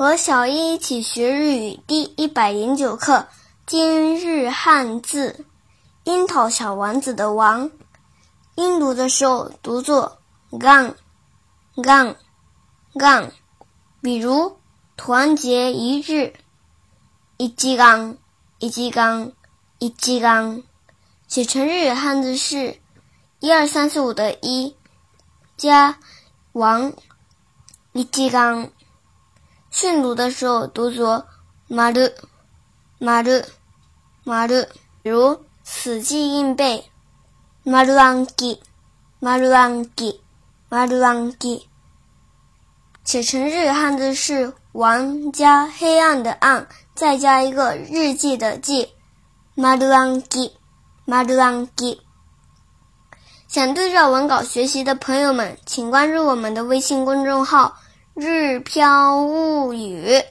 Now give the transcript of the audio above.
和小一一起学日语第一百零九课，今日汉字“樱桃小丸子”的“王”，音读的时候读作 “gang gang gang”。比如团结一日，一吉刚一吉刚一吉刚，写成日语汉字是一二三四五的一加王一吉刚。训读的时候读作马的马的马的，比如死记硬背马鲁安吉马鲁安吉马鲁安吉，写成日语汉字是王加黑暗的暗，再加一个日记的记马鲁安吉马鲁安吉。想对照文稿学习的朋友们，请关注我们的微信公众号。日飘物语。